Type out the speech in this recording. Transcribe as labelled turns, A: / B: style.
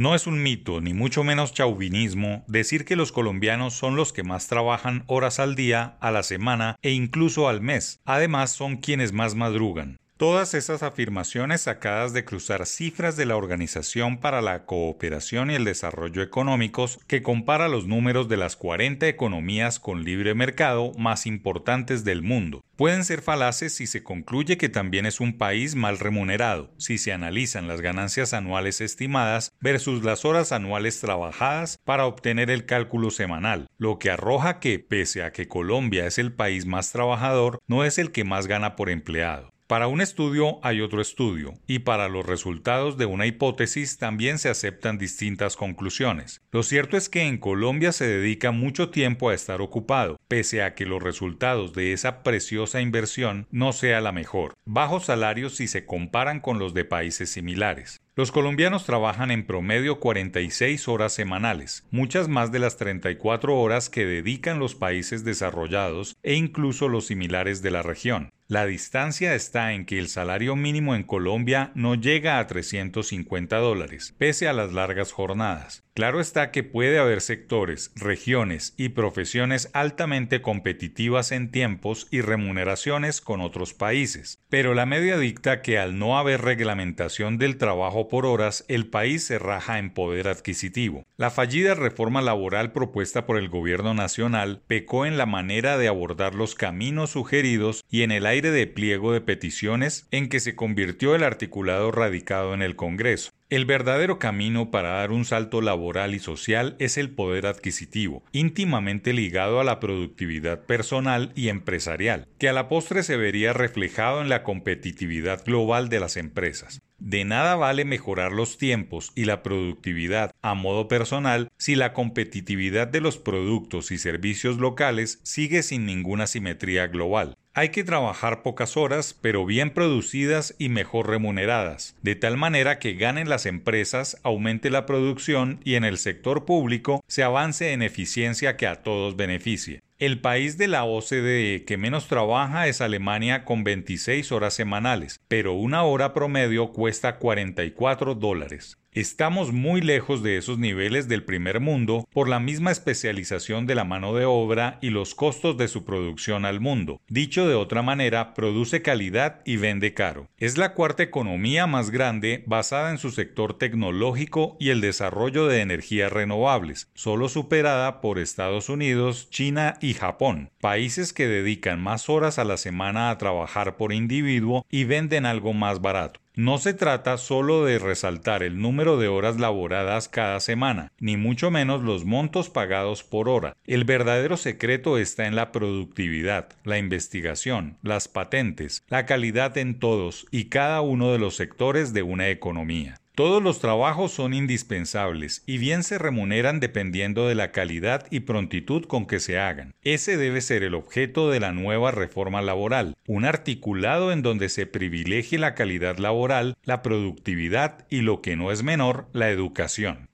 A: No es un mito, ni mucho menos chauvinismo, decir que los colombianos son los que más trabajan horas al día, a la semana e incluso al mes. Además, son quienes más madrugan. Todas esas afirmaciones sacadas de cruzar cifras de la Organización para la Cooperación y el Desarrollo Económicos, que compara los números de las 40 economías con libre mercado más importantes del mundo, pueden ser falaces si se concluye que también es un país mal remunerado, si se analizan las ganancias anuales estimadas versus las horas anuales trabajadas para obtener el cálculo semanal, lo que arroja que, pese a que Colombia es el país más trabajador, no es el que más gana por empleado. Para un estudio hay otro estudio, y para los resultados de una hipótesis también se aceptan distintas conclusiones. Lo cierto es que en Colombia se dedica mucho tiempo a estar ocupado, pese a que los resultados de esa preciosa inversión no sea la mejor. Bajos salarios si se comparan con los de países similares. Los colombianos trabajan en promedio 46 horas semanales, muchas más de las 34 horas que dedican los países desarrollados e incluso los similares de la región. La distancia está en que el salario mínimo en Colombia no llega a 350 dólares, pese a las largas jornadas. Claro está que puede haber sectores, regiones y profesiones altamente competitivas en tiempos y remuneraciones con otros países, pero la media dicta que al no haber reglamentación del trabajo por horas, el país se raja en poder adquisitivo. La fallida reforma laboral propuesta por el gobierno nacional pecó en la manera de abordar los caminos sugeridos y en el aire de pliego de peticiones en que se convirtió el articulado radicado en el Congreso. El verdadero camino para dar un salto laboral y social es el poder adquisitivo, íntimamente ligado a la productividad personal y empresarial, que a la postre se vería reflejado en la competitividad global de las empresas. De nada vale mejorar los tiempos y la productividad a modo personal si la competitividad de los productos y servicios locales sigue sin ninguna simetría global. Hay que trabajar pocas horas, pero bien producidas y mejor remuneradas, de tal manera que ganen las empresas, aumente la producción y en el sector público se avance en eficiencia que a todos beneficie. El país de la OCDE que menos trabaja es Alemania con 26 horas semanales, pero una hora promedio cuesta 44 dólares. Estamos muy lejos de esos niveles del primer mundo por la misma especialización de la mano de obra y los costos de su producción al mundo. Dicho de otra manera, produce calidad y vende caro. Es la cuarta economía más grande basada en su sector tecnológico y el desarrollo de energías renovables, solo superada por Estados Unidos, China y Japón, países que dedican más horas a la semana a trabajar por individuo y venden algo más barato. No se trata solo de resaltar el número de horas laboradas cada semana, ni mucho menos los montos pagados por hora. El verdadero secreto está en la productividad, la investigación, las patentes, la calidad en todos y cada uno de los sectores de una economía. Todos los trabajos son indispensables y bien se remuneran dependiendo de la calidad y prontitud con que se hagan. Ese debe ser el objeto de la nueva reforma laboral, un articulado en donde se privilegie la calidad laboral, la productividad y lo que no es menor, la educación.